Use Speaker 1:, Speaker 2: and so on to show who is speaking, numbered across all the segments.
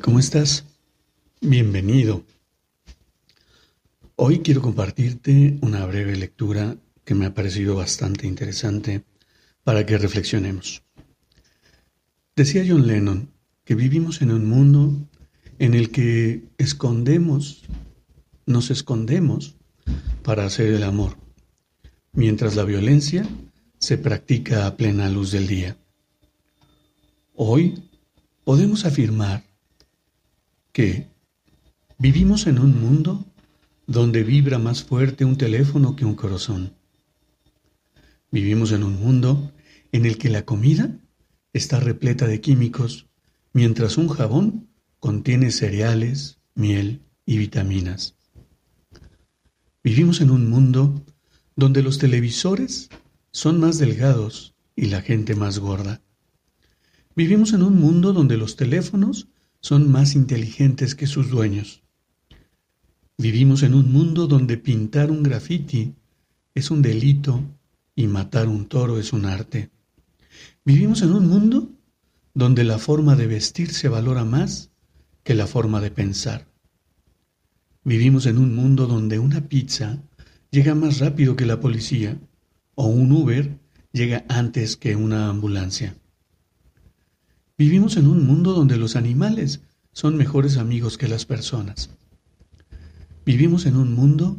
Speaker 1: Hola, ¿cómo estás? Bienvenido. Hoy quiero compartirte una breve lectura que me ha parecido bastante interesante para que reflexionemos. Decía John Lennon que vivimos en un mundo en el que escondemos, nos escondemos para hacer el amor, mientras la violencia se practica a plena luz del día. Hoy podemos afirmar que vivimos en un mundo donde vibra más fuerte un teléfono que un corazón. Vivimos en un mundo en el que la comida está repleta de químicos, mientras un jabón contiene cereales, miel y vitaminas. Vivimos en un mundo donde los televisores son más delgados y la gente más gorda. Vivimos en un mundo donde los teléfonos son más inteligentes que sus dueños. Vivimos en un mundo donde pintar un graffiti es un delito y matar un toro es un arte. Vivimos en un mundo donde la forma de vestir se valora más que la forma de pensar. Vivimos en un mundo donde una pizza llega más rápido que la policía o un Uber llega antes que una ambulancia. Vivimos en un mundo donde los animales son mejores amigos que las personas. Vivimos en un mundo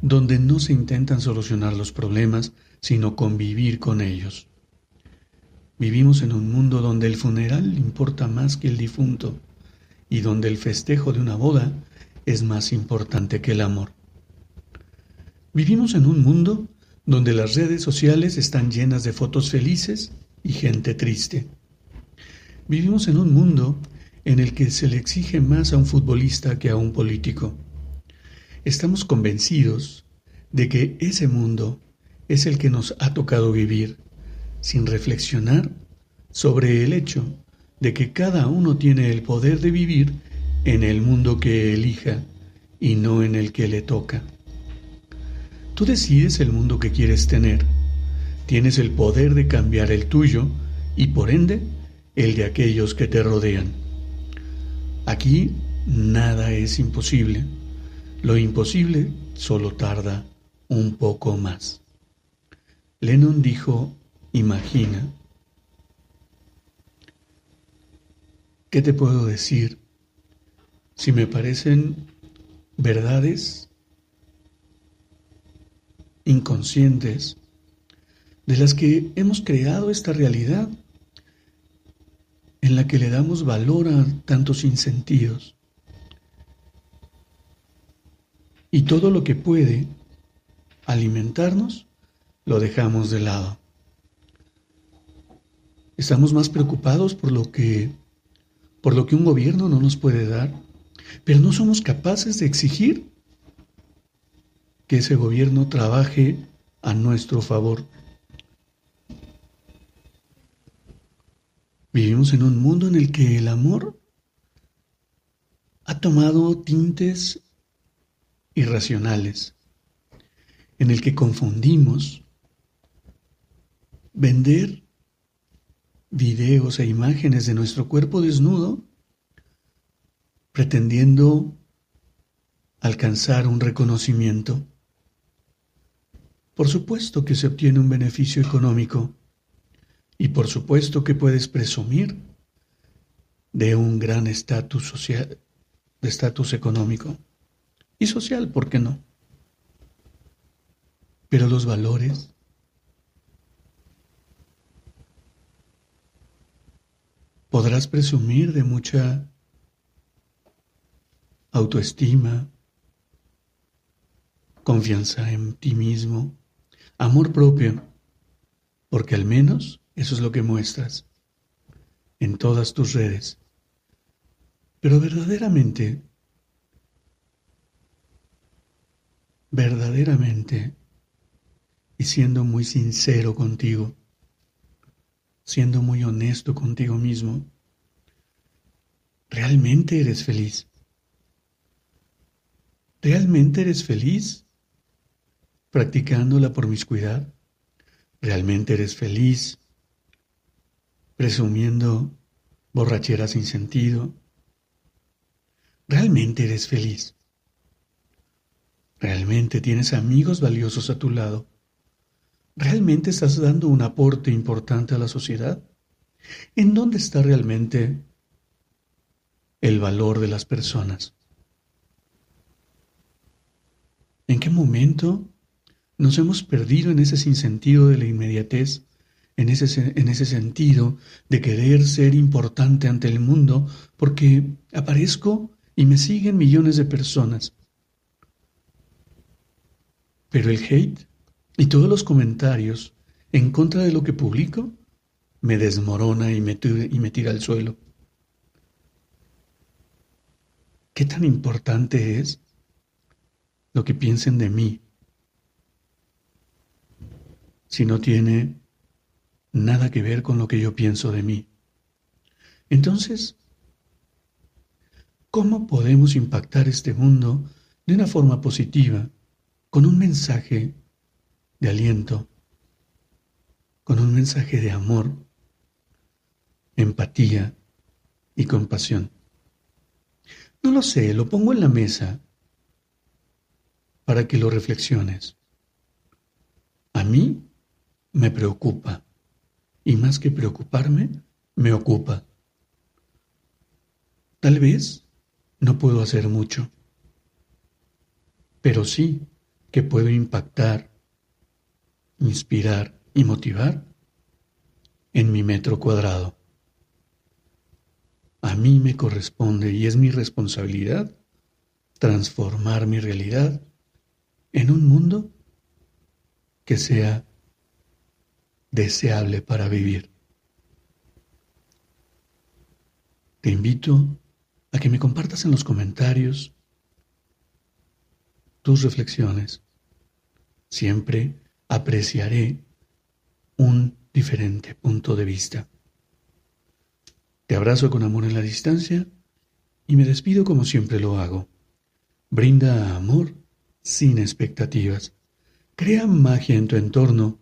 Speaker 1: donde no se intentan solucionar los problemas, sino convivir con ellos. Vivimos en un mundo donde el funeral importa más que el difunto y donde el festejo de una boda es más importante que el amor. Vivimos en un mundo donde las redes sociales están llenas de fotos felices y gente triste. Vivimos en un mundo en el que se le exige más a un futbolista que a un político. Estamos convencidos de que ese mundo es el que nos ha tocado vivir, sin reflexionar sobre el hecho de que cada uno tiene el poder de vivir en el mundo que elija y no en el que le toca. Tú decides el mundo que quieres tener, tienes el poder de cambiar el tuyo y por ende el de aquellos que te rodean. Aquí nada es imposible. Lo imposible solo tarda un poco más. Lennon dijo, imagina. ¿Qué te puedo decir? Si me parecen verdades inconscientes de las que hemos creado esta realidad en la que le damos valor a tantos sinsentidos. Y todo lo que puede alimentarnos, lo dejamos de lado. Estamos más preocupados por lo que por lo que un gobierno no nos puede dar, pero no somos capaces de exigir que ese gobierno trabaje a nuestro favor. Vivimos en un mundo en el que el amor ha tomado tintes irracionales, en el que confundimos vender videos e imágenes de nuestro cuerpo desnudo pretendiendo alcanzar un reconocimiento. Por supuesto que se obtiene un beneficio económico, y por supuesto que puedes presumir de un gran estatus social, de estatus económico y social, ¿por qué no? Pero los valores podrás presumir de mucha autoestima, confianza en ti mismo, amor propio, porque al menos eso es lo que muestras. en todas tus redes. Pero verdaderamente, verdaderamente, y siendo muy sincero contigo, siendo muy honesto contigo mismo, ¿realmente eres feliz? ¿Realmente eres feliz practicando la promiscuidad? ¿Realmente eres feliz presumiendo borrachera sin sentido? ¿Realmente eres feliz? ¿Realmente tienes amigos valiosos a tu lado? ¿Realmente estás dando un aporte importante a la sociedad? ¿En dónde está realmente el valor de las personas? ¿En qué momento nos hemos perdido en ese sinsentido de la inmediatez, en ese, en ese sentido de querer ser importante ante el mundo porque aparezco y me siguen millones de personas? Pero el hate y todos los comentarios en contra de lo que publico me desmorona y me, y me tira al suelo. ¿Qué tan importante es lo que piensen de mí si no tiene nada que ver con lo que yo pienso de mí. Entonces, ¿cómo podemos impactar este mundo de una forma positiva, con un mensaje de aliento, con un mensaje de amor, empatía y compasión? No lo sé, lo pongo en la mesa para que lo reflexiones. A mí me preocupa y más que preocuparme, me ocupa. Tal vez no puedo hacer mucho, pero sí que puedo impactar, inspirar y motivar en mi metro cuadrado. A mí me corresponde y es mi responsabilidad transformar mi realidad en un mundo que sea deseable para vivir. Te invito a que me compartas en los comentarios tus reflexiones. Siempre apreciaré un diferente punto de vista. Te abrazo con amor en la distancia y me despido como siempre lo hago. Brinda amor sin expectativas. Crea magia en tu entorno